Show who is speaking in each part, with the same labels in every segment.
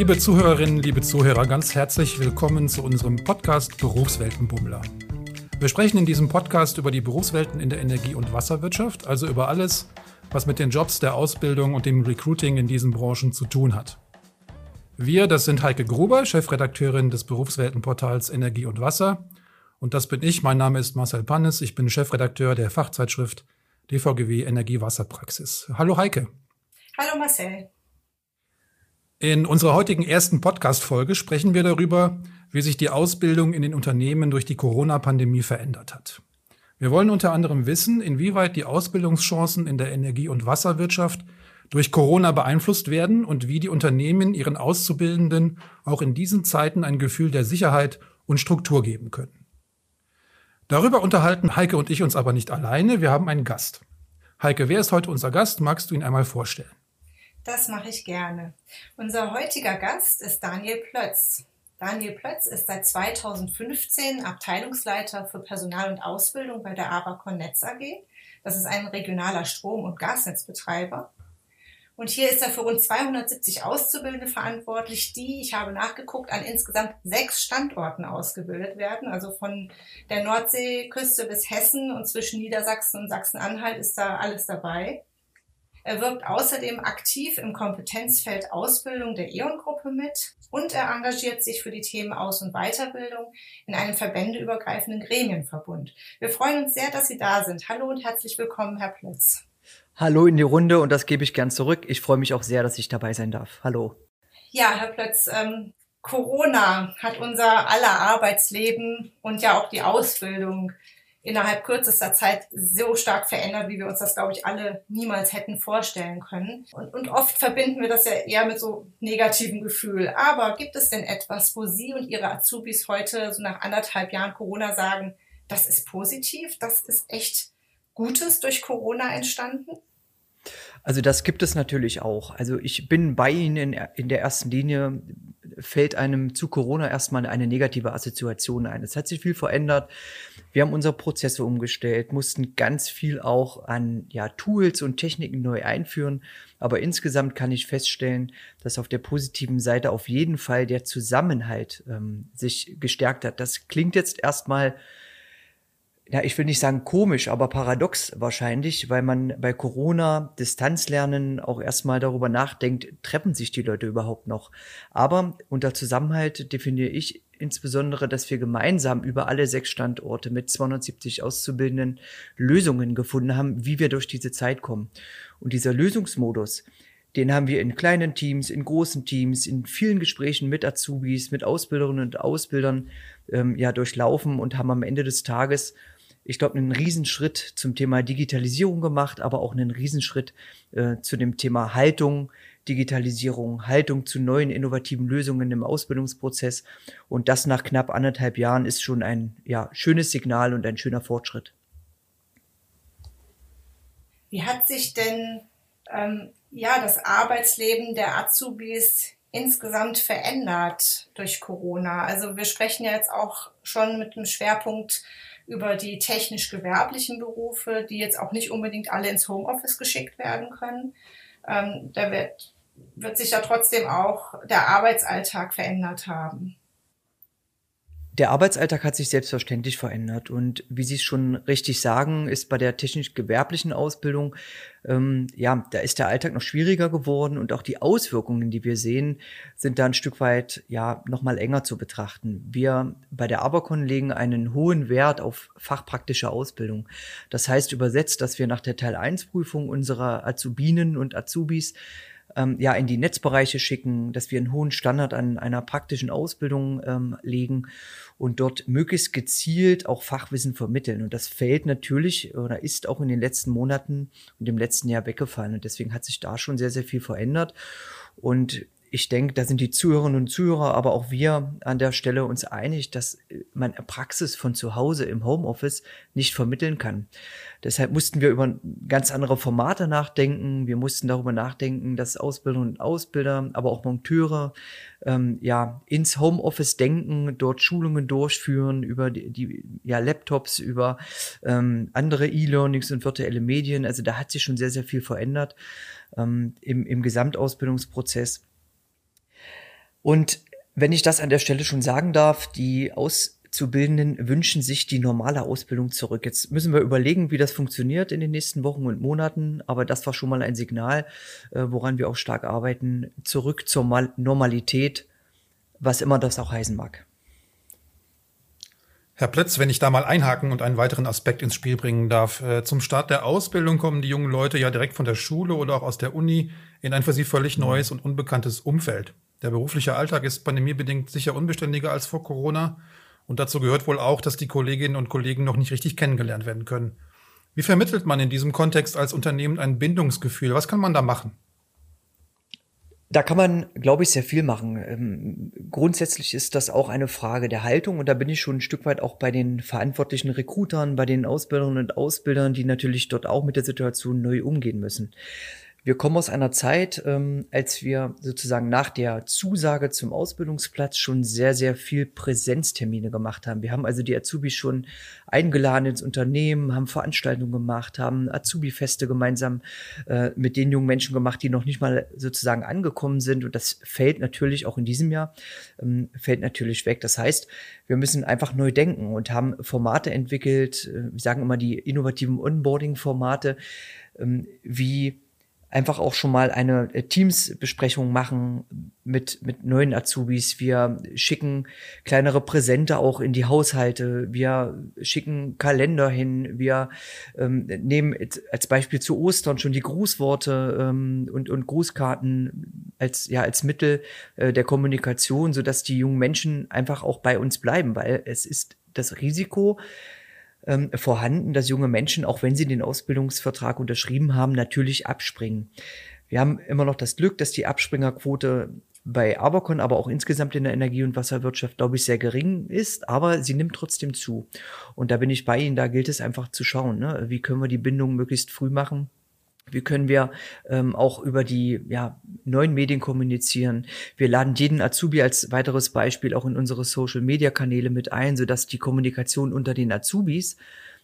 Speaker 1: Liebe Zuhörerinnen, liebe Zuhörer, ganz herzlich willkommen zu unserem Podcast Berufsweltenbummler. Wir sprechen in diesem Podcast über die Berufswelten in der Energie- und Wasserwirtschaft, also über alles, was mit den Jobs der Ausbildung und dem Recruiting in diesen Branchen zu tun hat. Wir, das sind Heike Gruber, Chefredakteurin des Berufsweltenportals Energie und Wasser. Und das bin ich. Mein Name ist Marcel Pannes. Ich bin Chefredakteur der Fachzeitschrift DVGW Energie-Wasserpraxis. Hallo Heike.
Speaker 2: Hallo Marcel.
Speaker 1: In unserer heutigen ersten Podcast-Folge sprechen wir darüber, wie sich die Ausbildung in den Unternehmen durch die Corona-Pandemie verändert hat. Wir wollen unter anderem wissen, inwieweit die Ausbildungschancen in der Energie- und Wasserwirtschaft durch Corona beeinflusst werden und wie die Unternehmen ihren Auszubildenden auch in diesen Zeiten ein Gefühl der Sicherheit und Struktur geben können. Darüber unterhalten Heike und ich uns aber nicht alleine, wir haben einen Gast. Heike, wer ist heute unser Gast? Magst du ihn einmal vorstellen?
Speaker 2: Das mache ich gerne. Unser heutiger Gast ist Daniel Plötz. Daniel Plötz ist seit 2015 Abteilungsleiter für Personal und Ausbildung bei der Abacon Netz AG. Das ist ein regionaler Strom- und Gasnetzbetreiber. Und hier ist er für rund 270 Auszubildende verantwortlich, die, ich habe nachgeguckt, an insgesamt sechs Standorten ausgebildet werden. Also von der Nordseeküste bis Hessen und zwischen Niedersachsen und Sachsen-Anhalt ist da alles dabei. Er wirkt außerdem aktiv im Kompetenzfeld Ausbildung der E.ON-Gruppe mit und er engagiert sich für die Themen Aus- und Weiterbildung in einem verbändeübergreifenden Gremienverbund. Wir freuen uns sehr, dass Sie da sind. Hallo und herzlich willkommen, Herr Plötz.
Speaker 3: Hallo in die Runde und das gebe ich gern zurück. Ich freue mich auch sehr, dass ich dabei sein darf. Hallo.
Speaker 2: Ja, Herr Plötz, ähm, Corona hat unser aller Arbeitsleben und ja auch die Ausbildung innerhalb kürzester Zeit so stark verändert, wie wir uns das, glaube ich, alle niemals hätten vorstellen können. Und, und oft verbinden wir das ja eher mit so negativem Gefühl. Aber gibt es denn etwas, wo Sie und Ihre Azubis heute, so nach anderthalb Jahren Corona, sagen, das ist positiv, das ist echt Gutes durch Corona entstanden?
Speaker 3: Also das gibt es natürlich auch. Also ich bin bei Ihnen in, in der ersten Linie, fällt einem zu Corona erstmal eine negative Assoziation ein. Es hat sich viel verändert. Wir haben unsere Prozesse umgestellt, mussten ganz viel auch an ja, Tools und Techniken neu einführen. Aber insgesamt kann ich feststellen, dass auf der positiven Seite auf jeden Fall der Zusammenhalt ähm, sich gestärkt hat. Das klingt jetzt erstmal ja, ich will nicht sagen komisch, aber paradox wahrscheinlich, weil man bei Corona Distanzlernen auch erstmal darüber nachdenkt, treffen sich die Leute überhaupt noch. Aber unter Zusammenhalt definiere ich insbesondere, dass wir gemeinsam über alle sechs Standorte mit 270 Auszubildenden Lösungen gefunden haben, wie wir durch diese Zeit kommen. Und dieser Lösungsmodus, den haben wir in kleinen Teams, in großen Teams, in vielen Gesprächen mit Azubis, mit Ausbilderinnen und Ausbildern ähm, ja durchlaufen und haben am Ende des Tages ich glaube, einen Riesenschritt zum Thema Digitalisierung gemacht, aber auch einen Riesenschritt äh, zu dem Thema Haltung, Digitalisierung, Haltung zu neuen innovativen Lösungen im Ausbildungsprozess. Und das nach knapp anderthalb Jahren ist schon ein ja, schönes Signal und ein schöner Fortschritt.
Speaker 2: Wie hat sich denn ähm, ja, das Arbeitsleben der Azubis insgesamt verändert durch Corona? Also wir sprechen ja jetzt auch schon mit einem Schwerpunkt über die technisch-gewerblichen Berufe, die jetzt auch nicht unbedingt alle ins Homeoffice geschickt werden können. Ähm, da wird, wird sich ja trotzdem auch der Arbeitsalltag verändert haben.
Speaker 3: Der Arbeitsalltag hat sich selbstverständlich verändert und wie Sie es schon richtig sagen, ist bei der technisch-gewerblichen Ausbildung, ähm, ja, da ist der Alltag noch schwieriger geworden und auch die Auswirkungen, die wir sehen, sind da ein Stück weit, ja, nochmal enger zu betrachten. Wir bei der Abercon legen einen hohen Wert auf fachpraktische Ausbildung. Das heißt übersetzt, dass wir nach der Teil 1 Prüfung unserer Azubinen und Azubis ähm, ja in die Netzbereiche schicken, dass wir einen hohen Standard an einer praktischen Ausbildung ähm, legen und dort möglichst gezielt auch Fachwissen vermitteln. Und das fällt natürlich oder ist auch in den letzten Monaten und im letzten Jahr weggefallen. Und deswegen hat sich da schon sehr, sehr viel verändert. Und ich denke, da sind die Zuhörerinnen und Zuhörer, aber auch wir an der Stelle uns einig, dass man Praxis von zu Hause im Homeoffice nicht vermitteln kann. Deshalb mussten wir über ganz andere Formate nachdenken. Wir mussten darüber nachdenken, dass Ausbilderinnen und Ausbilder, aber auch Monteure ähm, ja ins Homeoffice denken, dort Schulungen durchführen über die, die ja, Laptops, über ähm, andere E-Learnings und virtuelle Medien. Also da hat sich schon sehr, sehr viel verändert ähm, im, im Gesamtausbildungsprozess. Und wenn ich das an der Stelle schon sagen darf, die Auszubildenden wünschen sich die normale Ausbildung zurück. Jetzt müssen wir überlegen, wie das funktioniert in den nächsten Wochen und Monaten. Aber das war schon mal ein Signal, äh, woran wir auch stark arbeiten. Zurück zur Normalität, was immer das auch heißen mag.
Speaker 1: Herr Plötz, wenn ich da mal einhaken und einen weiteren Aspekt ins Spiel bringen darf. Äh, zum Start der Ausbildung kommen die jungen Leute ja direkt von der Schule oder auch aus der Uni in ein für sie völlig neues und unbekanntes Umfeld. Der berufliche Alltag ist pandemiebedingt sicher unbeständiger als vor Corona. Und dazu gehört wohl auch, dass die Kolleginnen und Kollegen noch nicht richtig kennengelernt werden können. Wie vermittelt man in diesem Kontext als Unternehmen ein Bindungsgefühl? Was kann man da machen?
Speaker 3: Da kann man, glaube ich, sehr viel machen. Ähm, grundsätzlich ist das auch eine Frage der Haltung und da bin ich schon ein Stück weit auch bei den verantwortlichen Rekrutern, bei den Ausbilderinnen und Ausbildern, die natürlich dort auch mit der Situation neu umgehen müssen. Wir kommen aus einer Zeit, ähm, als wir sozusagen nach der Zusage zum Ausbildungsplatz schon sehr, sehr viel Präsenztermine gemacht haben. Wir haben also die Azubis schon eingeladen ins Unternehmen, haben Veranstaltungen gemacht, haben Azubi-Feste gemeinsam äh, mit den jungen Menschen gemacht, die noch nicht mal sozusagen angekommen sind. Und das fällt natürlich auch in diesem Jahr, ähm, fällt natürlich weg. Das heißt, wir müssen einfach neu denken und haben Formate entwickelt, äh, wir sagen immer die innovativen Onboarding-Formate, ähm, wie einfach auch schon mal eine äh, Teams-Besprechung machen mit, mit neuen Azubis. Wir schicken kleinere Präsente auch in die Haushalte. Wir schicken Kalender hin. Wir ähm, nehmen als Beispiel zu Ostern schon die Grußworte ähm, und, und Grußkarten als, ja, als Mittel äh, der Kommunikation, sodass die jungen Menschen einfach auch bei uns bleiben, weil es ist das Risiko, ähm, vorhanden, dass junge Menschen, auch wenn sie den Ausbildungsvertrag unterschrieben haben, natürlich abspringen. Wir haben immer noch das Glück, dass die Abspringerquote bei Abercon, aber auch insgesamt in der Energie- und Wasserwirtschaft, glaube ich, sehr gering ist, aber sie nimmt trotzdem zu. Und da bin ich bei Ihnen, da gilt es einfach zu schauen, ne? wie können wir die Bindung möglichst früh machen wie können wir ähm, auch über die ja, neuen Medien kommunizieren? Wir laden jeden Azubi als weiteres Beispiel auch in unsere Social-Media-Kanäle mit ein, sodass die Kommunikation unter den Azubis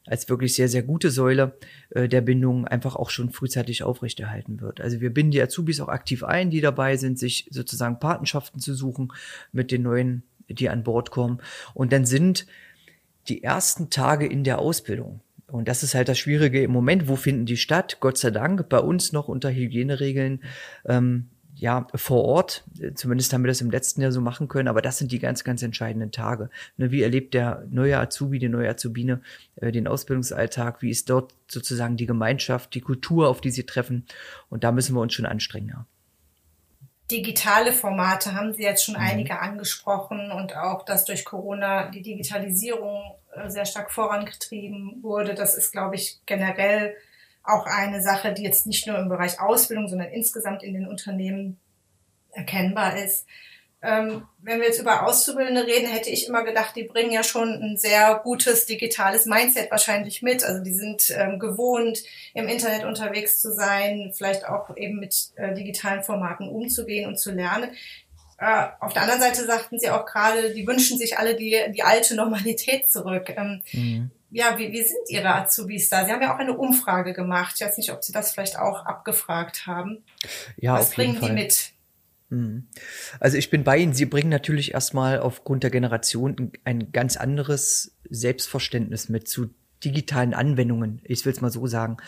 Speaker 3: als wirklich sehr, sehr gute Säule äh, der Bindung einfach auch schon frühzeitig aufrechterhalten wird. Also wir binden die Azubis auch aktiv ein, die dabei sind, sich sozusagen Patenschaften zu suchen mit den neuen, die an Bord kommen. Und dann sind die ersten Tage in der Ausbildung, und das ist halt das Schwierige im Moment. Wo finden die statt? Gott sei Dank bei uns noch unter Hygieneregeln. Ähm, ja, vor Ort. Zumindest haben wir das im letzten Jahr so machen können. Aber das sind die ganz, ganz entscheidenden Tage. Ne, wie erlebt der neue Azubi, die neue Azubine äh, den Ausbildungsalltag? Wie ist dort sozusagen die Gemeinschaft, die Kultur, auf die sie treffen? Und da müssen wir uns schon anstrengen. Ja.
Speaker 2: Digitale Formate haben Sie jetzt schon mhm. einige angesprochen und auch, dass durch Corona die Digitalisierung äh, sehr stark vorangetrieben wurde. Das ist, glaube ich, generell auch eine Sache, die jetzt nicht nur im Bereich Ausbildung, sondern insgesamt in den Unternehmen erkennbar ist. Ähm, wenn wir jetzt über Auszubildende reden, hätte ich immer gedacht, die bringen ja schon ein sehr gutes digitales Mindset wahrscheinlich mit. Also die sind ähm, gewohnt, im Internet unterwegs zu sein, vielleicht auch eben mit äh, digitalen Formaten umzugehen und zu lernen. Äh, auf der anderen Seite sagten sie auch gerade, die wünschen sich alle die, die alte Normalität zurück. Ähm, mhm. Ja, wie, wie sind Ihre Azubis da? Sie haben ja auch eine Umfrage gemacht. Ich weiß nicht, ob Sie das vielleicht auch abgefragt haben.
Speaker 3: Ja,
Speaker 2: Was bringen
Speaker 3: die
Speaker 2: mit?
Speaker 3: Mhm. Also ich bin bei Ihnen. Sie bringen natürlich erstmal aufgrund der Generation ein ganz anderes Selbstverständnis mit zu digitalen Anwendungen. Ich will es mal so sagen.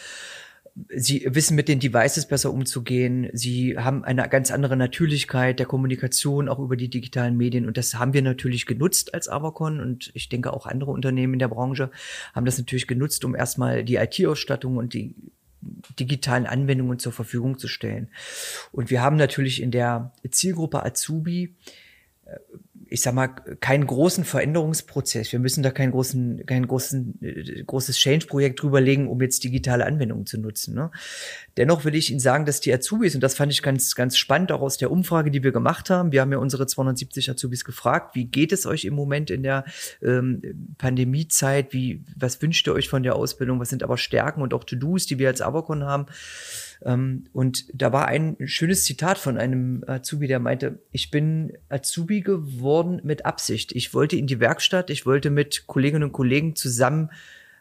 Speaker 3: Sie wissen mit den Devices besser umzugehen. Sie haben eine ganz andere Natürlichkeit der Kommunikation auch über die digitalen Medien. Und das haben wir natürlich genutzt als Avacon. Und ich denke auch andere Unternehmen in der Branche haben das natürlich genutzt, um erstmal die IT-Ausstattung und die digitalen Anwendungen zur Verfügung zu stellen. Und wir haben natürlich in der Zielgruppe Azubi äh, ich sag mal, keinen großen Veränderungsprozess. Wir müssen da keinen großen, kein großen, äh, großes Change-Projekt drüberlegen, um jetzt digitale Anwendungen zu nutzen. Ne? Dennoch will ich Ihnen sagen, dass die Azubis, und das fand ich ganz, ganz spannend, auch aus der Umfrage, die wir gemacht haben, wir haben ja unsere 270 Azubis gefragt, wie geht es euch im Moment in der ähm, Pandemiezeit? Wie, was wünscht ihr euch von der Ausbildung? Was sind aber Stärken und auch To-Dos, die wir als Avocon haben? Ähm, und da war ein schönes Zitat von einem Azubi, der meinte, ich bin Azubi geworden mit Absicht. Ich wollte in die Werkstatt, ich wollte mit Kolleginnen und Kollegen zusammen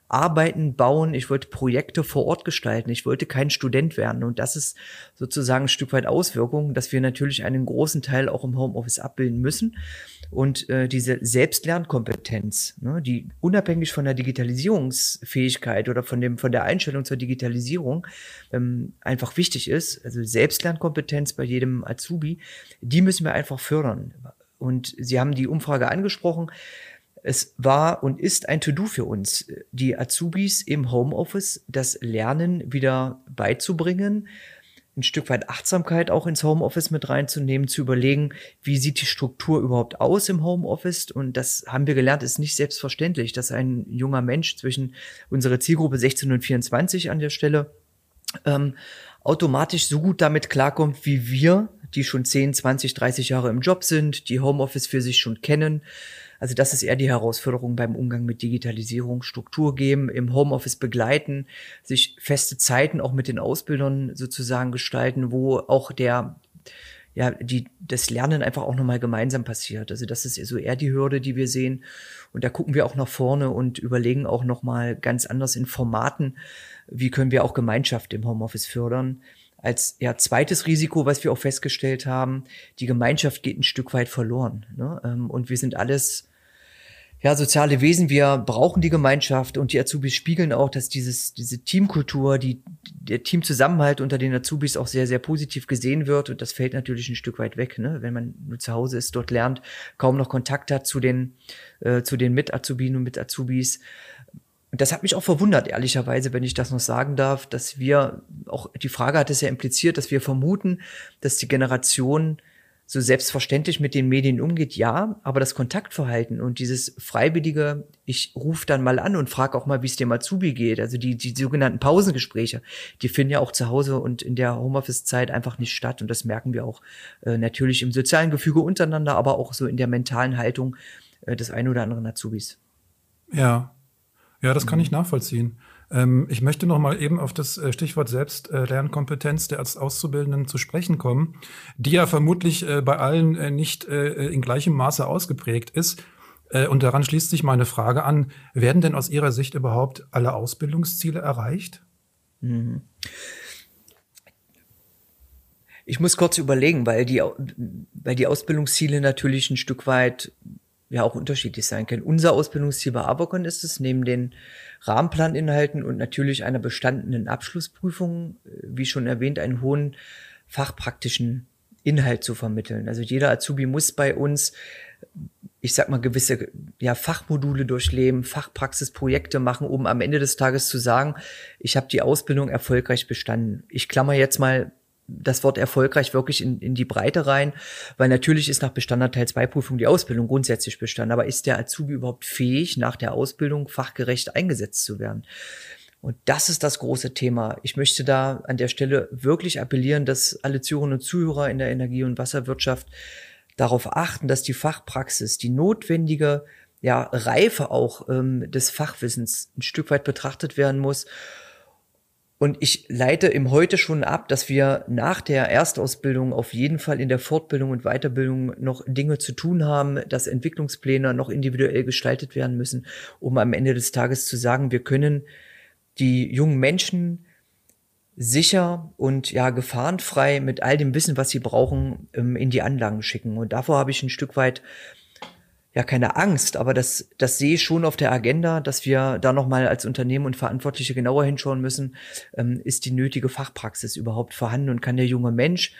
Speaker 3: Arbeiten bauen, ich wollte Projekte vor Ort gestalten, ich wollte kein Student werden. Und das ist sozusagen ein Stück weit Auswirkung, dass wir natürlich einen großen Teil auch im Homeoffice abbilden müssen. Und äh, diese Selbstlernkompetenz, ne, die unabhängig von der Digitalisierungsfähigkeit oder von, dem, von der Einstellung zur Digitalisierung ähm, einfach wichtig ist, also Selbstlernkompetenz bei jedem Azubi, die müssen wir einfach fördern. Und Sie haben die Umfrage angesprochen. Es war und ist ein To-Do für uns, die Azubis im Homeoffice das Lernen wieder beizubringen, ein Stück weit Achtsamkeit auch ins Homeoffice mit reinzunehmen, zu überlegen, wie sieht die Struktur überhaupt aus im Homeoffice. Und das haben wir gelernt, ist nicht selbstverständlich, dass ein junger Mensch zwischen unserer Zielgruppe 16 und 24 an der Stelle ähm, automatisch so gut damit klarkommt, wie wir, die schon 10, 20, 30 Jahre im Job sind, die Homeoffice für sich schon kennen, also das ist eher die Herausforderung beim Umgang mit Digitalisierung, Struktur geben, im Homeoffice begleiten, sich feste Zeiten auch mit den Ausbildern sozusagen gestalten, wo auch der ja, die, das Lernen einfach auch nochmal gemeinsam passiert. Also das ist so eher die Hürde, die wir sehen. Und da gucken wir auch nach vorne und überlegen auch nochmal ganz anders in Formaten, wie können wir auch Gemeinschaft im Homeoffice fördern als ja, zweites Risiko, was wir auch festgestellt haben, die Gemeinschaft geht ein Stück weit verloren. Ne? Ähm, und wir sind alles ja, soziale Wesen, wir brauchen die Gemeinschaft und die Azubis spiegeln auch, dass dieses, diese Teamkultur, die, der Teamzusammenhalt unter den Azubis auch sehr, sehr positiv gesehen wird und das fällt natürlich ein Stück weit weg, ne? wenn man nur zu Hause ist, dort lernt, kaum noch Kontakt hat zu den, äh, zu den Mit-Azubinen und Mit-Azubis. Und das hat mich auch verwundert, ehrlicherweise, wenn ich das noch sagen darf, dass wir auch, die Frage hat es ja impliziert, dass wir vermuten, dass die Generation so selbstverständlich mit den Medien umgeht, ja, aber das Kontaktverhalten und dieses freiwillige, ich rufe dann mal an und frage auch mal, wie es dem Azubi geht, also die, die sogenannten Pausengespräche, die finden ja auch zu Hause und in der Homeoffice-Zeit einfach nicht statt. Und das merken wir auch äh, natürlich im sozialen Gefüge untereinander, aber auch so in der mentalen Haltung äh, des einen oder anderen Azubis.
Speaker 1: Ja, ja, das kann ich nachvollziehen. Ähm, ich möchte noch mal eben auf das äh, Stichwort Selbstlernkompetenz der Auszubildenden zu sprechen kommen, die ja vermutlich äh, bei allen äh, nicht in gleichem Maße ausgeprägt ist. Und daran schließt sich meine Frage an, werden denn aus Ihrer Sicht überhaupt alle Ausbildungsziele erreicht? Mhm.
Speaker 3: Ich muss kurz überlegen, weil die, weil die Ausbildungsziele natürlich ein Stück weit ja auch unterschiedlich sein können. Unser Ausbildungsziel bei Abacon ist es, neben den Rahmenplaninhalten und natürlich einer bestandenen Abschlussprüfung, äh, wie schon erwähnt, einen hohen fachpraktischen Inhalt zu vermitteln. Also jeder Azubi muss bei uns, ich sag mal, gewisse ja, Fachmodule durchleben, Fachpraxisprojekte machen, um am Ende des Tages zu sagen, ich habe die Ausbildung erfolgreich bestanden. Ich klammer jetzt mal das Wort erfolgreich wirklich in, in die Breite rein, weil natürlich ist nach bestandener Teil 2 Prüfung die Ausbildung grundsätzlich bestanden, aber ist der Azubi überhaupt fähig, nach der Ausbildung fachgerecht eingesetzt zu werden? Und das ist das große Thema. Ich möchte da an der Stelle wirklich appellieren, dass alle Zuhörerinnen und Zuhörer in der Energie- und Wasserwirtschaft darauf achten, dass die Fachpraxis, die notwendige ja, Reife auch ähm, des Fachwissens ein Stück weit betrachtet werden muss und ich leite im Heute schon ab, dass wir nach der Erstausbildung auf jeden Fall in der Fortbildung und Weiterbildung noch Dinge zu tun haben, dass Entwicklungspläne noch individuell gestaltet werden müssen, um am Ende des Tages zu sagen, wir können die jungen Menschen sicher und ja gefahrenfrei mit all dem Wissen, was sie brauchen, ähm, in die Anlagen schicken. Und davor habe ich ein Stück weit ja keine Angst, aber das, das sehe ich schon auf der Agenda, dass wir da nochmal als Unternehmen und Verantwortliche genauer hinschauen müssen, ähm, ist die nötige Fachpraxis überhaupt vorhanden und kann der junge Mensch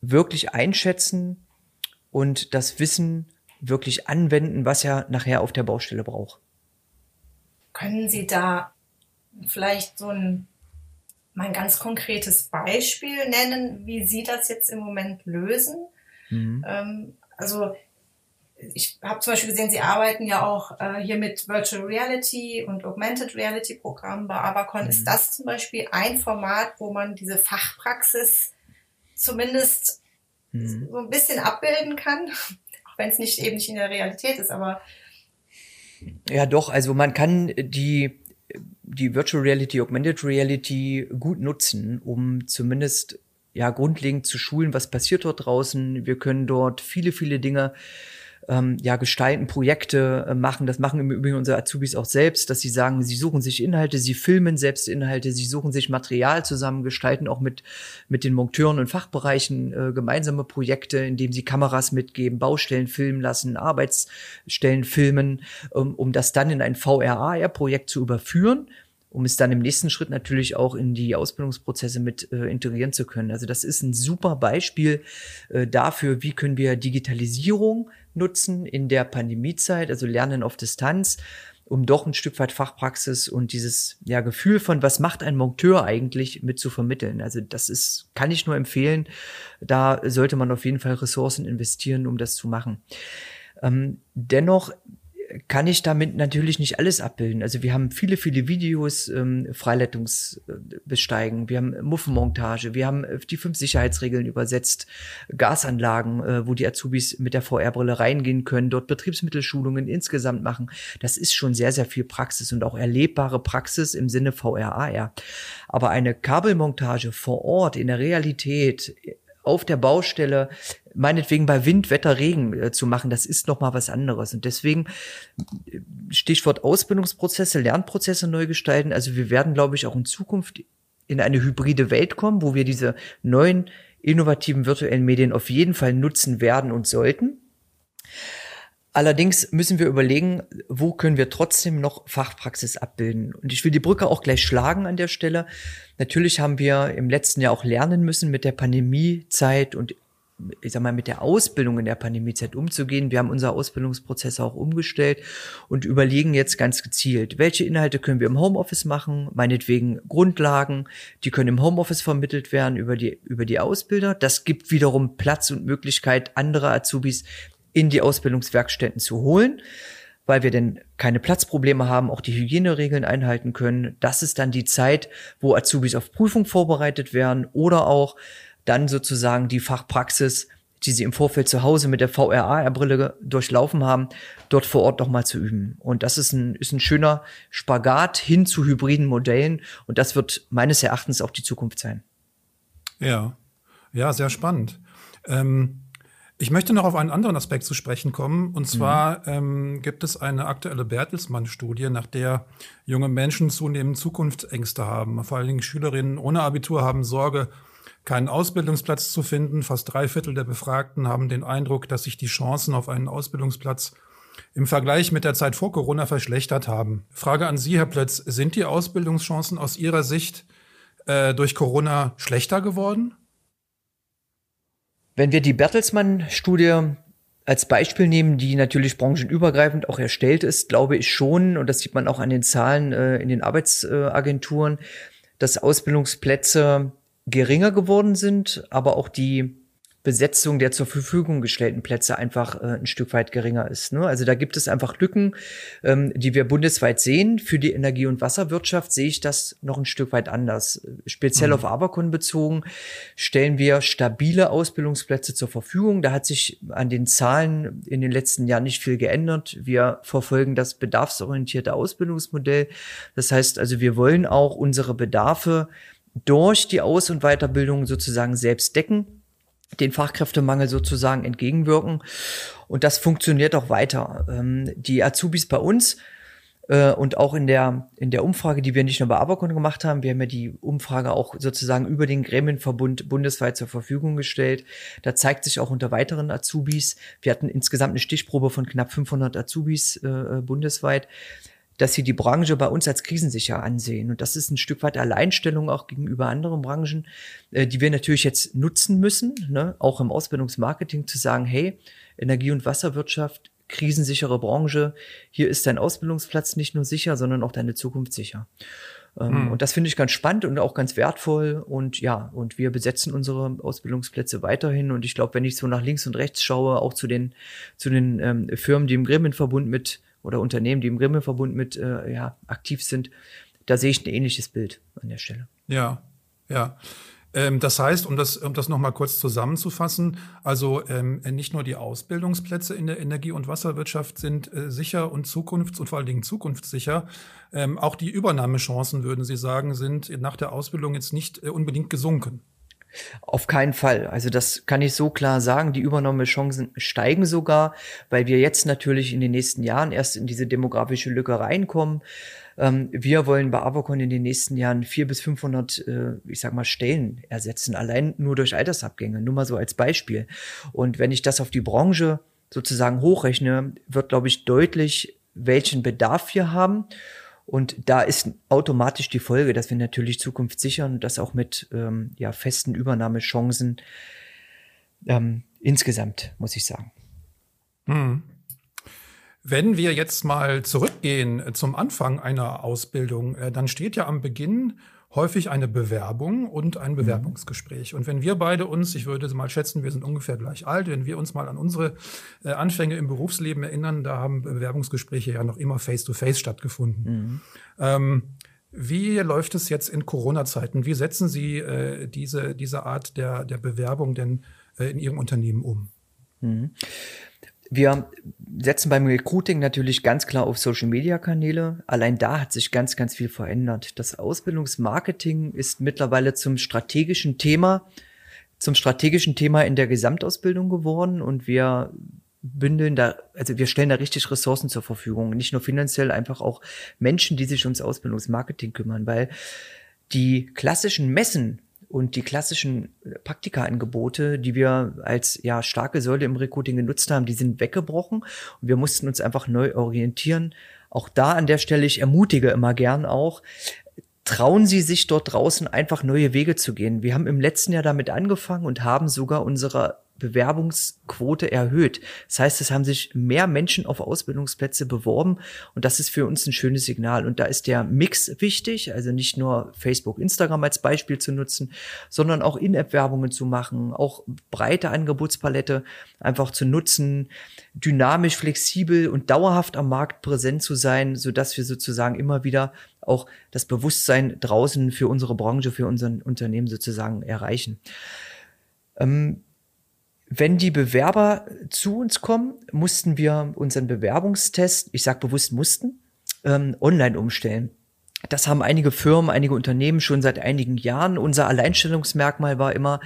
Speaker 3: wirklich einschätzen und das Wissen wirklich anwenden, was er nachher auf der Baustelle braucht.
Speaker 2: Können Sie da vielleicht so ein mal ein ganz konkretes Beispiel nennen, wie Sie das jetzt im Moment lösen? Mhm. Ähm, also ich habe zum Beispiel gesehen, Sie arbeiten ja auch äh, hier mit Virtual Reality und Augmented Reality Programmen bei Abacon. Mhm. Ist das zum Beispiel ein Format, wo man diese Fachpraxis zumindest mhm. so ein bisschen abbilden kann? Auch wenn es nicht eben nicht in der Realität ist, aber.
Speaker 3: Ja, doch, also man kann die, die Virtual Reality, Augmented Reality gut nutzen, um zumindest ja grundlegend zu schulen, was passiert dort draußen. Wir können dort viele, viele Dinge ähm, ja, gestalten, Projekte äh, machen. Das machen im Übrigen unsere Azubis auch selbst, dass sie sagen, sie suchen sich Inhalte, sie filmen selbst Inhalte, sie suchen sich Material zusammen, gestalten auch mit, mit den Monteuren und Fachbereichen äh, gemeinsame Projekte, indem sie Kameras mitgeben, Baustellen filmen lassen, Arbeitsstellen filmen, um, um das dann in ein VRAR-Projekt zu überführen um es dann im nächsten Schritt natürlich auch in die Ausbildungsprozesse mit äh, integrieren zu können. Also das ist ein super Beispiel äh, dafür, wie können wir Digitalisierung nutzen in der Pandemiezeit, also Lernen auf Distanz, um doch ein Stück weit Fachpraxis und dieses ja, Gefühl von, was macht ein Monteur eigentlich mit zu vermitteln. Also das ist, kann ich nur empfehlen. Da sollte man auf jeden Fall Ressourcen investieren, um das zu machen. Ähm, dennoch kann ich damit natürlich nicht alles abbilden. Also wir haben viele, viele Videos, ähm, Freileitungsbesteigen, wir haben Muffenmontage, wir haben äh, die fünf Sicherheitsregeln übersetzt, Gasanlagen, äh, wo die Azubis mit der VR-Brille reingehen können, dort Betriebsmittelschulungen insgesamt machen. Das ist schon sehr, sehr viel Praxis und auch erlebbare Praxis im Sinne VR-AR. Aber eine Kabelmontage vor Ort in der Realität auf der Baustelle, meinetwegen bei Wind, Wetter, Regen äh, zu machen, das ist noch mal was anderes. Und deswegen Stichwort Ausbildungsprozesse, Lernprozesse neu gestalten. Also wir werden, glaube ich, auch in Zukunft in eine hybride Welt kommen, wo wir diese neuen innovativen virtuellen Medien auf jeden Fall nutzen werden und sollten. Allerdings müssen wir überlegen, wo können wir trotzdem noch Fachpraxis abbilden. Und ich will die Brücke auch gleich schlagen an der Stelle. Natürlich haben wir im letzten Jahr auch lernen müssen, mit der Pandemiezeit und ich sag mal, mit der Ausbildung in der Pandemiezeit umzugehen. Wir haben unser Ausbildungsprozess auch umgestellt und überlegen jetzt ganz gezielt, welche Inhalte können wir im Homeoffice machen, meinetwegen Grundlagen, die können im Homeoffice vermittelt werden über die, über die Ausbilder. Das gibt wiederum Platz und Möglichkeit, andere Azubis in die Ausbildungswerkstätten zu holen, weil wir denn keine Platzprobleme haben, auch die Hygieneregeln einhalten können. Das ist dann die Zeit, wo Azubis auf Prüfung vorbereitet werden oder auch dann sozusagen die Fachpraxis, die sie im Vorfeld zu Hause mit der VRA-Brille durchlaufen haben, dort vor Ort nochmal zu üben. Und das ist ein, ist ein schöner Spagat hin zu hybriden Modellen. Und das wird meines Erachtens auch die Zukunft sein.
Speaker 1: Ja, ja, sehr spannend. Ähm ich möchte noch auf einen anderen Aspekt zu sprechen kommen. Und zwar mhm. ähm, gibt es eine aktuelle Bertelsmann-Studie, nach der junge Menschen zunehmend Zukunftsängste haben. Vor allen Dingen Schülerinnen ohne Abitur haben Sorge, keinen Ausbildungsplatz zu finden. Fast drei Viertel der Befragten haben den Eindruck, dass sich die Chancen auf einen Ausbildungsplatz im Vergleich mit der Zeit vor Corona verschlechtert haben. Frage an Sie, Herr Plötz, sind die Ausbildungschancen aus Ihrer Sicht äh, durch Corona schlechter geworden?
Speaker 3: Wenn wir die Bertelsmann-Studie als Beispiel nehmen, die natürlich branchenübergreifend auch erstellt ist, glaube ich schon, und das sieht man auch an den Zahlen äh, in den Arbeitsagenturen, dass Ausbildungsplätze geringer geworden sind, aber auch die Besetzung der zur Verfügung gestellten Plätze einfach äh, ein Stück weit geringer ist. Ne? Also da gibt es einfach Lücken, ähm, die wir bundesweit sehen. Für die Energie- und Wasserwirtschaft sehe ich das noch ein Stück weit anders. Speziell mhm. auf Abercon bezogen stellen wir stabile Ausbildungsplätze zur Verfügung. Da hat sich an den Zahlen in den letzten Jahren nicht viel geändert. Wir verfolgen das bedarfsorientierte Ausbildungsmodell. Das heißt also, wir wollen auch unsere Bedarfe durch die Aus- und Weiterbildung sozusagen selbst decken den Fachkräftemangel sozusagen entgegenwirken. Und das funktioniert auch weiter. Ähm, die Azubis bei uns äh, und auch in der, in der Umfrage, die wir nicht nur bei Abercon gemacht haben, wir haben ja die Umfrage auch sozusagen über den Gremienverbund bundesweit zur Verfügung gestellt. Da zeigt sich auch unter weiteren Azubis, wir hatten insgesamt eine Stichprobe von knapp 500 Azubis äh, äh bundesweit, dass sie die Branche bei uns als krisensicher ansehen. Und das ist ein Stück weit Alleinstellung auch gegenüber anderen Branchen, äh, die wir natürlich jetzt nutzen müssen, ne? auch im Ausbildungsmarketing zu sagen, hey, Energie- und Wasserwirtschaft, krisensichere Branche, hier ist dein Ausbildungsplatz nicht nur sicher, sondern auch deine Zukunft sicher. Ähm, hm. Und das finde ich ganz spannend und auch ganz wertvoll. Und ja, und wir besetzen unsere Ausbildungsplätze weiterhin. Und ich glaube, wenn ich so nach links und rechts schaue, auch zu den, zu den ähm, Firmen, die im Gremienverbund mit oder Unternehmen, die im Grimme-Verbund mit äh, ja, aktiv sind, da sehe ich ein ähnliches Bild an der Stelle.
Speaker 1: Ja, ja. Ähm, das heißt, um das, um das nochmal kurz zusammenzufassen, also ähm, nicht nur die Ausbildungsplätze in der Energie- und Wasserwirtschaft sind äh, sicher und zukunfts- und vor allen Dingen zukunftssicher. Ähm, auch die Übernahmechancen, würden Sie sagen, sind nach der Ausbildung jetzt nicht äh, unbedingt gesunken.
Speaker 3: Auf keinen Fall. Also das kann ich so klar sagen. Die Übernahmechancen steigen sogar, weil wir jetzt natürlich in den nächsten Jahren erst in diese demografische Lücke reinkommen. Ähm, wir wollen bei Avocon in den nächsten Jahren vier bis 500, äh, ich sag mal, Stellen ersetzen, allein nur durch Altersabgänge. Nur mal so als Beispiel. Und wenn ich das auf die Branche sozusagen hochrechne, wird, glaube ich, deutlich, welchen Bedarf wir haben. Und da ist automatisch die Folge, dass wir natürlich Zukunft sichern, das auch mit ähm, ja, festen Übernahmechancen ähm, insgesamt, muss ich sagen.
Speaker 1: Hm. Wenn wir jetzt mal zurückgehen zum Anfang einer Ausbildung, äh, dann steht ja am Beginn häufig eine Bewerbung und ein mhm. Bewerbungsgespräch. Und wenn wir beide uns, ich würde mal schätzen, wir sind ungefähr gleich alt, wenn wir uns mal an unsere äh, Anfänge im Berufsleben erinnern, da haben Bewerbungsgespräche ja noch immer face-to-face -face stattgefunden. Mhm. Ähm, wie läuft es jetzt in Corona-Zeiten? Wie setzen Sie äh, diese, diese Art der, der Bewerbung denn äh, in Ihrem Unternehmen um?
Speaker 3: Mhm. Wir setzen beim Recruiting natürlich ganz klar auf Social-Media-Kanäle. Allein da hat sich ganz, ganz viel verändert. Das Ausbildungsmarketing ist mittlerweile zum strategischen Thema, zum strategischen Thema in der Gesamtausbildung geworden und wir bündeln da, also wir stellen da richtig Ressourcen zur Verfügung, nicht nur finanziell, einfach auch Menschen, die sich ums Ausbildungsmarketing kümmern, weil die klassischen Messen und die klassischen Praktikaangebote, die wir als ja starke Säule im Recruiting genutzt haben, die sind weggebrochen und wir mussten uns einfach neu orientieren. Auch da an der Stelle, ich ermutige immer gern auch, trauen Sie sich dort draußen einfach neue Wege zu gehen. Wir haben im letzten Jahr damit angefangen und haben sogar unsere Bewerbungsquote erhöht. Das heißt, es haben sich mehr Menschen auf Ausbildungsplätze beworben und das ist für uns ein schönes Signal. Und da ist der Mix wichtig, also nicht nur Facebook, Instagram als Beispiel zu nutzen, sondern auch In-App-Werbungen zu machen, auch breite Angebotspalette einfach zu nutzen, dynamisch, flexibel und dauerhaft am Markt präsent zu sein, so dass wir sozusagen immer wieder auch das Bewusstsein draußen für unsere Branche, für unser Unternehmen sozusagen erreichen. Ähm, wenn die Bewerber zu uns kommen, mussten wir unseren Bewerbungstest, ich sage bewusst mussten, ähm, online umstellen. Das haben einige Firmen, einige Unternehmen schon seit einigen Jahren. Unser Alleinstellungsmerkmal war immer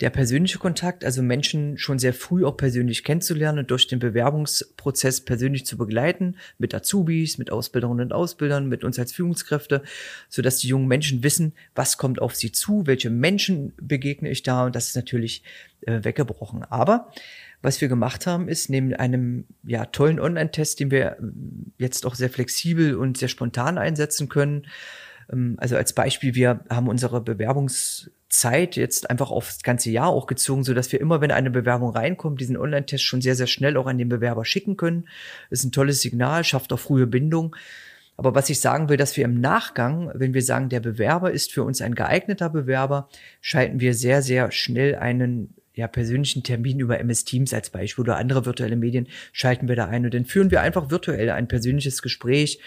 Speaker 3: der persönliche Kontakt, also Menschen schon sehr früh auch persönlich kennenzulernen und durch den Bewerbungsprozess persönlich zu begleiten, mit Azubis, mit Ausbilderinnen und Ausbildern, mit uns als Führungskräfte, sodass die jungen Menschen wissen, was kommt auf sie zu, welche Menschen begegne ich da und das ist natürlich äh, weggebrochen. Aber was wir gemacht haben, ist neben einem ja, tollen Online-Test, den wir ähm, jetzt auch sehr flexibel und sehr spontan einsetzen können. Ähm, also als Beispiel, wir haben unsere Bewerbungszeit jetzt einfach aufs ganze Jahr auch gezogen, so dass wir immer, wenn eine Bewerbung reinkommt, diesen Online-Test schon sehr, sehr schnell auch an den Bewerber schicken können. Ist ein tolles Signal, schafft auch frühe Bindung. Aber was ich sagen will, dass wir im Nachgang, wenn wir sagen, der Bewerber ist für uns ein geeigneter Bewerber, schalten wir sehr, sehr schnell einen ja, persönlichen Termin über MS Teams als Beispiel oder andere virtuelle Medien schalten wir da ein. Und dann führen wir einfach virtuell ein persönliches Gespräch,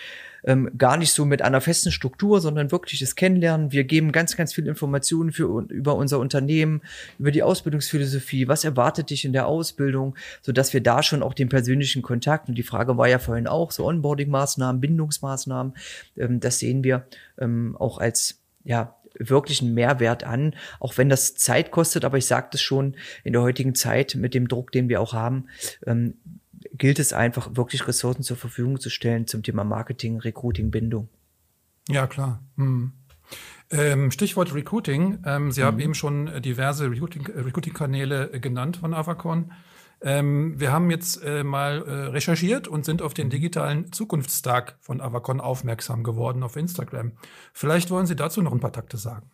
Speaker 3: ähm, gar nicht so mit einer festen Struktur, sondern wirkliches Kennenlernen. Wir geben ganz, ganz viel Informationen für, über unser Unternehmen, über die Ausbildungsphilosophie, was erwartet dich in der Ausbildung, so dass wir da schon auch den persönlichen Kontakt, und die Frage war ja vorhin auch, so Onboarding-Maßnahmen, Bindungsmaßnahmen, ähm, das sehen wir ähm, auch als ja, wirklichen Mehrwert an, auch wenn das Zeit kostet. Aber ich sagte es schon, in der heutigen Zeit mit dem Druck, den wir auch haben, ähm, gilt es einfach, wirklich Ressourcen zur Verfügung zu stellen zum Thema Marketing, Recruiting, Bindung.
Speaker 1: Ja, klar. Hm. Ähm, Stichwort Recruiting. Ähm, Sie mhm. haben eben schon diverse Recruiting-Kanäle Recruiting genannt von Avacon. Ähm, wir haben jetzt äh, mal äh, recherchiert und sind auf den digitalen Zukunftstag von Avacon aufmerksam geworden auf Instagram. Vielleicht wollen Sie dazu noch ein paar Takte sagen.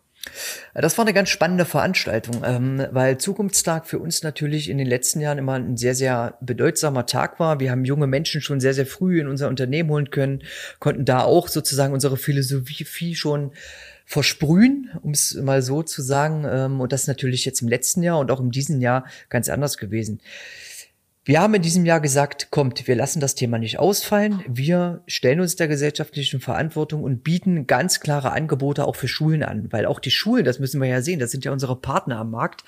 Speaker 3: Das war eine ganz spannende Veranstaltung, ähm, weil Zukunftstag für uns natürlich in den letzten Jahren immer ein sehr, sehr bedeutsamer Tag war. Wir haben junge Menschen schon sehr, sehr früh in unser Unternehmen holen können, konnten da auch sozusagen unsere Philosophie schon versprühen, um es mal so zu sagen. Ähm, und das ist natürlich jetzt im letzten Jahr und auch in diesem Jahr ganz anders gewesen. Wir haben in diesem Jahr gesagt, kommt, wir lassen das Thema nicht ausfallen. Wir stellen uns der gesellschaftlichen Verantwortung und bieten ganz klare Angebote auch für Schulen an, weil auch die Schulen, das müssen wir ja sehen, das sind ja unsere Partner am Markt,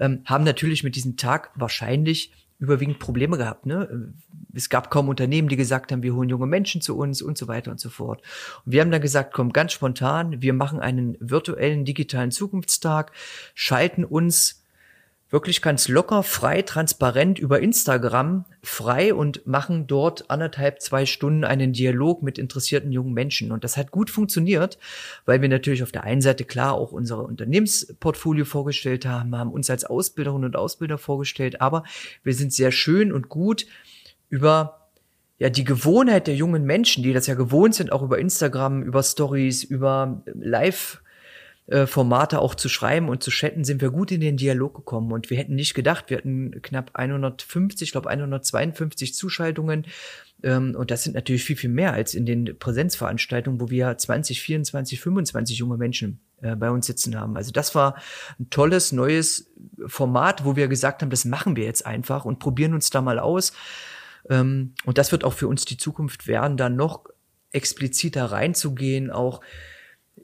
Speaker 3: ähm, haben natürlich mit diesem Tag wahrscheinlich überwiegend Probleme gehabt. Ne? Es gab kaum Unternehmen, die gesagt haben, wir holen junge Menschen zu uns und so weiter und so fort. Und wir haben dann gesagt, komm, ganz spontan, wir machen einen virtuellen digitalen Zukunftstag, schalten uns wirklich ganz locker, frei, transparent über Instagram frei und machen dort anderthalb, zwei Stunden einen Dialog mit interessierten jungen Menschen. Und das hat gut funktioniert, weil wir natürlich auf der einen Seite klar auch unsere Unternehmensportfolio vorgestellt haben, haben uns als Ausbilderinnen und Ausbilder vorgestellt, aber wir sind sehr schön und gut über ja, die Gewohnheit der jungen Menschen, die das ja gewohnt sind, auch über Instagram, über Stories, über Live- äh, Formate auch zu schreiben und zu chatten, sind wir gut in den Dialog gekommen. Und wir hätten nicht gedacht, wir hatten knapp 150, ich glaube 152 Zuschaltungen. Ähm, und das sind natürlich viel, viel mehr als in den Präsenzveranstaltungen, wo wir 20, 24, 25 junge Menschen äh, bei uns sitzen haben. Also das war ein tolles, neues Format, wo wir gesagt haben, das machen wir jetzt einfach und probieren uns da mal aus. Ähm, und das wird auch für uns die Zukunft werden, da noch expliziter reinzugehen, auch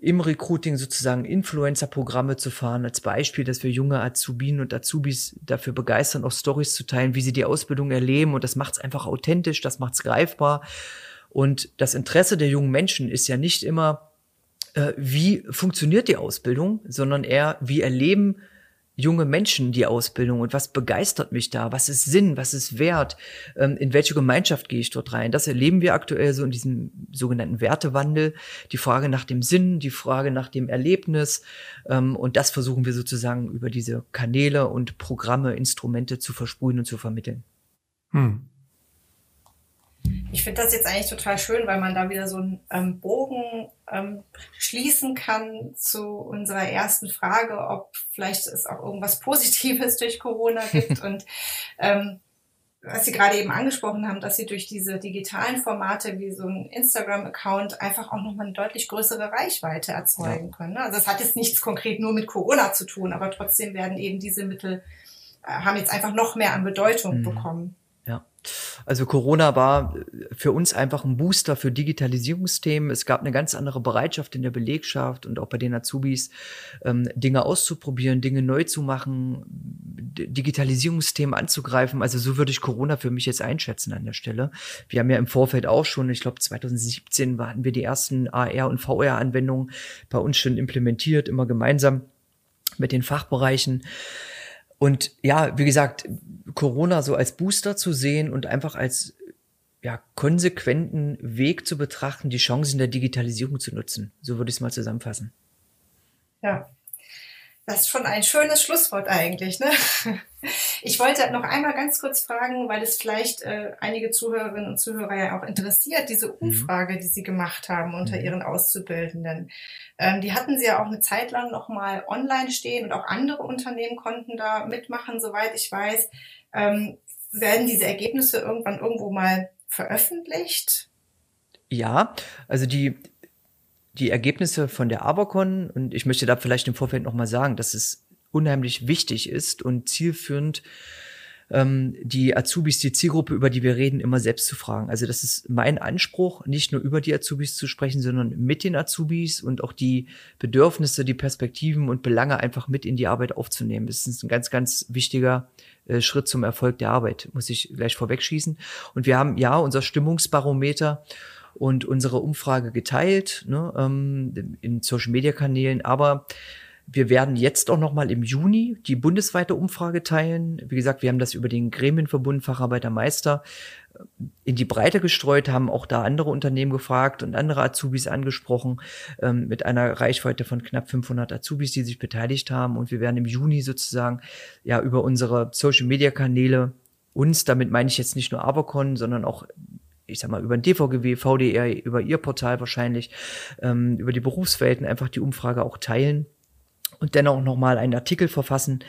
Speaker 3: im Recruiting sozusagen Influencer-Programme zu fahren, als Beispiel, dass wir junge Azubinen und Azubis dafür begeistern, auch Stories zu teilen, wie sie die Ausbildung erleben. Und das macht es einfach authentisch, das macht es greifbar. Und das Interesse der jungen Menschen ist ja nicht immer, äh, wie funktioniert die Ausbildung, sondern eher, wie erleben junge Menschen die Ausbildung und was begeistert mich da? Was ist Sinn? Was ist Wert? Ähm, in welche Gemeinschaft gehe ich dort rein? Das erleben wir aktuell so in diesem sogenannten Wertewandel. Die Frage nach dem Sinn, die Frage nach dem Erlebnis. Ähm, und das versuchen wir sozusagen über diese Kanäle und Programme, Instrumente zu versprühen und zu vermitteln. Hm.
Speaker 2: Ich finde das jetzt eigentlich total schön, weil man da wieder so einen ähm, Bogen ähm, schließen kann zu unserer ersten Frage, ob vielleicht es auch irgendwas Positives durch Corona gibt und ähm, was Sie gerade eben angesprochen haben, dass Sie durch diese digitalen Formate wie so ein Instagram-Account einfach auch nochmal eine deutlich größere Reichweite erzeugen ja. können. Ne? Also es hat jetzt nichts konkret nur mit Corona zu tun, aber trotzdem werden eben diese Mittel, äh, haben jetzt einfach noch mehr an Bedeutung mhm. bekommen.
Speaker 3: Also Corona war für uns einfach ein Booster für Digitalisierungsthemen. Es gab eine ganz andere Bereitschaft in der Belegschaft und auch bei den Azubis, ähm, Dinge auszuprobieren, Dinge neu zu machen, Digitalisierungsthemen anzugreifen. Also so würde ich Corona für mich jetzt einschätzen an der Stelle. Wir haben ja im Vorfeld auch schon, ich glaube 2017 hatten wir die ersten AR- und VR-Anwendungen bei uns schon implementiert, immer gemeinsam mit den Fachbereichen. Und ja, wie gesagt, Corona so als Booster zu sehen und einfach als ja, konsequenten Weg zu betrachten, die Chancen der Digitalisierung zu nutzen. So würde ich es mal zusammenfassen.
Speaker 2: Ja, das ist schon ein schönes Schlusswort eigentlich. Ne? Ich wollte noch einmal ganz kurz fragen, weil es vielleicht äh, einige Zuhörerinnen und Zuhörer ja auch interessiert, diese mhm. Umfrage, die Sie gemacht haben unter mhm. Ihren Auszubildenden. Ähm, die hatten Sie ja auch eine Zeit lang nochmal online stehen und auch andere Unternehmen konnten da mitmachen, soweit ich weiß. Ähm, werden diese Ergebnisse irgendwann irgendwo mal veröffentlicht?
Speaker 3: Ja, also die, die Ergebnisse von der Abercon, und ich möchte da vielleicht im Vorfeld nochmal sagen, dass es unheimlich wichtig ist und zielführend, ähm, die Azubis, die Zielgruppe, über die wir reden, immer selbst zu fragen. Also das ist mein Anspruch, nicht nur über die Azubis zu sprechen, sondern mit den Azubis und auch die Bedürfnisse, die Perspektiven und Belange einfach mit in die Arbeit aufzunehmen. Das ist ein ganz, ganz wichtiger äh, Schritt zum Erfolg der Arbeit, muss ich gleich vorwegschießen. Und wir haben ja unser Stimmungsbarometer und unsere Umfrage geteilt ne, ähm, in Social-Media-Kanälen, aber wir werden jetzt auch noch mal im Juni die bundesweite Umfrage teilen. Wie gesagt, wir haben das über den Gremienverbund Facharbeitermeister äh, in die Breite gestreut, haben auch da andere Unternehmen gefragt und andere Azubis angesprochen ähm, mit einer Reichweite von knapp 500 Azubis, die sich beteiligt haben. Und wir werden im Juni sozusagen ja über unsere Social-Media-Kanäle uns, damit meine ich jetzt nicht nur Avocon, sondern auch ich sag mal, über den DVGW, VDR, über ihr Portal wahrscheinlich, ähm, über die Berufswelten einfach die Umfrage auch teilen und dennoch nochmal einen Artikel verfassen,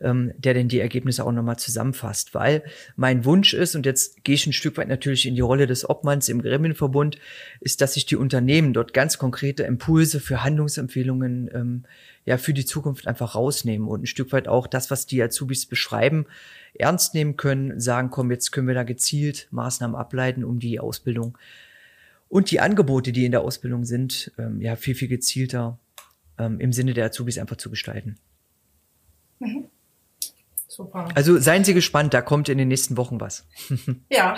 Speaker 3: ähm, der denn die Ergebnisse auch nochmal zusammenfasst. Weil mein Wunsch ist, und jetzt gehe ich ein Stück weit natürlich in die Rolle des Obmanns im Gremienverbund, ist, dass sich die Unternehmen dort ganz konkrete Impulse für Handlungsempfehlungen ähm, ja für die Zukunft einfach rausnehmen und ein Stück weit auch das, was die Azubis beschreiben, ernst nehmen können, sagen, komm, jetzt können wir da gezielt Maßnahmen ableiten, um die Ausbildung und die Angebote, die in der Ausbildung sind, ähm, ja viel, viel gezielter ähm, im Sinne der Azubis einfach zu gestalten.
Speaker 2: Mhm.
Speaker 3: Super. Also seien Sie gespannt, da kommt in den nächsten Wochen was.
Speaker 2: ja,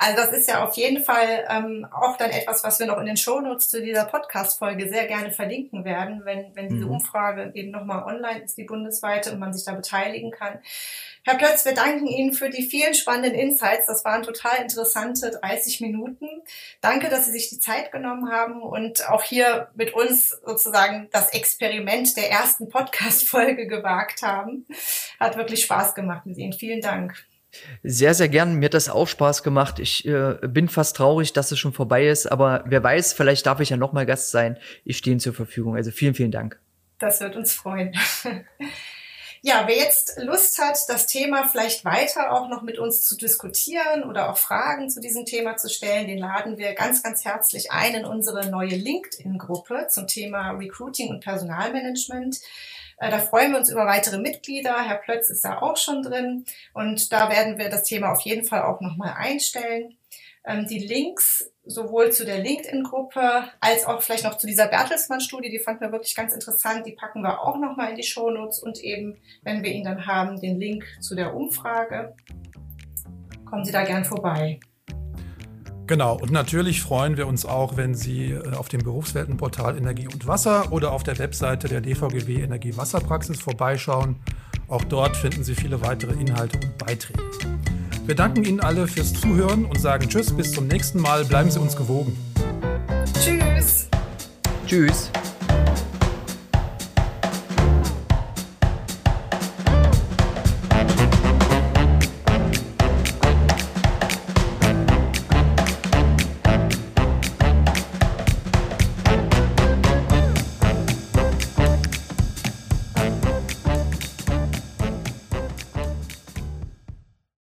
Speaker 2: also das ist ja auf jeden Fall ähm, auch dann etwas, was wir noch in den Shownotes zu dieser Podcast-Folge sehr gerne verlinken werden, wenn, wenn diese mhm. Umfrage eben nochmal online ist, die bundesweite, und man sich da beteiligen kann. Herr Plötz, wir danken Ihnen für die vielen spannenden Insights. Das waren total interessante 30 Minuten. Danke, dass Sie sich die Zeit genommen haben und auch hier mit uns sozusagen das Experiment der ersten Podcast-Folge gewagt haben. Hat wirklich Spaß gemacht mit Ihnen. Vielen Dank.
Speaker 3: Sehr, sehr gern. Mir hat das auch Spaß gemacht. Ich äh, bin fast traurig, dass es schon vorbei ist, aber wer weiß, vielleicht darf ich ja noch mal Gast sein. Ich stehe Ihnen zur Verfügung. Also vielen, vielen Dank.
Speaker 2: Das wird uns freuen. Ja, wer jetzt Lust hat, das Thema vielleicht weiter auch noch mit uns zu diskutieren oder auch Fragen zu diesem Thema zu stellen, den laden wir ganz, ganz herzlich ein in unsere neue LinkedIn-Gruppe zum Thema Recruiting und Personalmanagement. Äh, da freuen wir uns über weitere Mitglieder. Herr Plötz ist da auch schon drin. Und da werden wir das Thema auf jeden Fall auch nochmal einstellen. Ähm, die Links sowohl zu der LinkedIn-Gruppe als auch vielleicht noch zu dieser Bertelsmann-Studie, die fanden wir wirklich ganz interessant. Die packen wir auch nochmal in die Shownotes und eben, wenn wir ihn dann haben, den Link zu der Umfrage. Kommen Sie da gern vorbei.
Speaker 1: Genau, und natürlich freuen wir uns auch, wenn Sie äh, auf dem Berufsweltenportal Energie und Wasser oder auf der Webseite der DVGW Energie-Wasserpraxis vorbeischauen. Auch dort finden Sie viele weitere Inhalte und Beiträge. Wir danken Ihnen alle fürs Zuhören und sagen Tschüss, bis zum nächsten Mal. Bleiben Sie uns gewogen.
Speaker 2: Tschüss.
Speaker 3: Tschüss.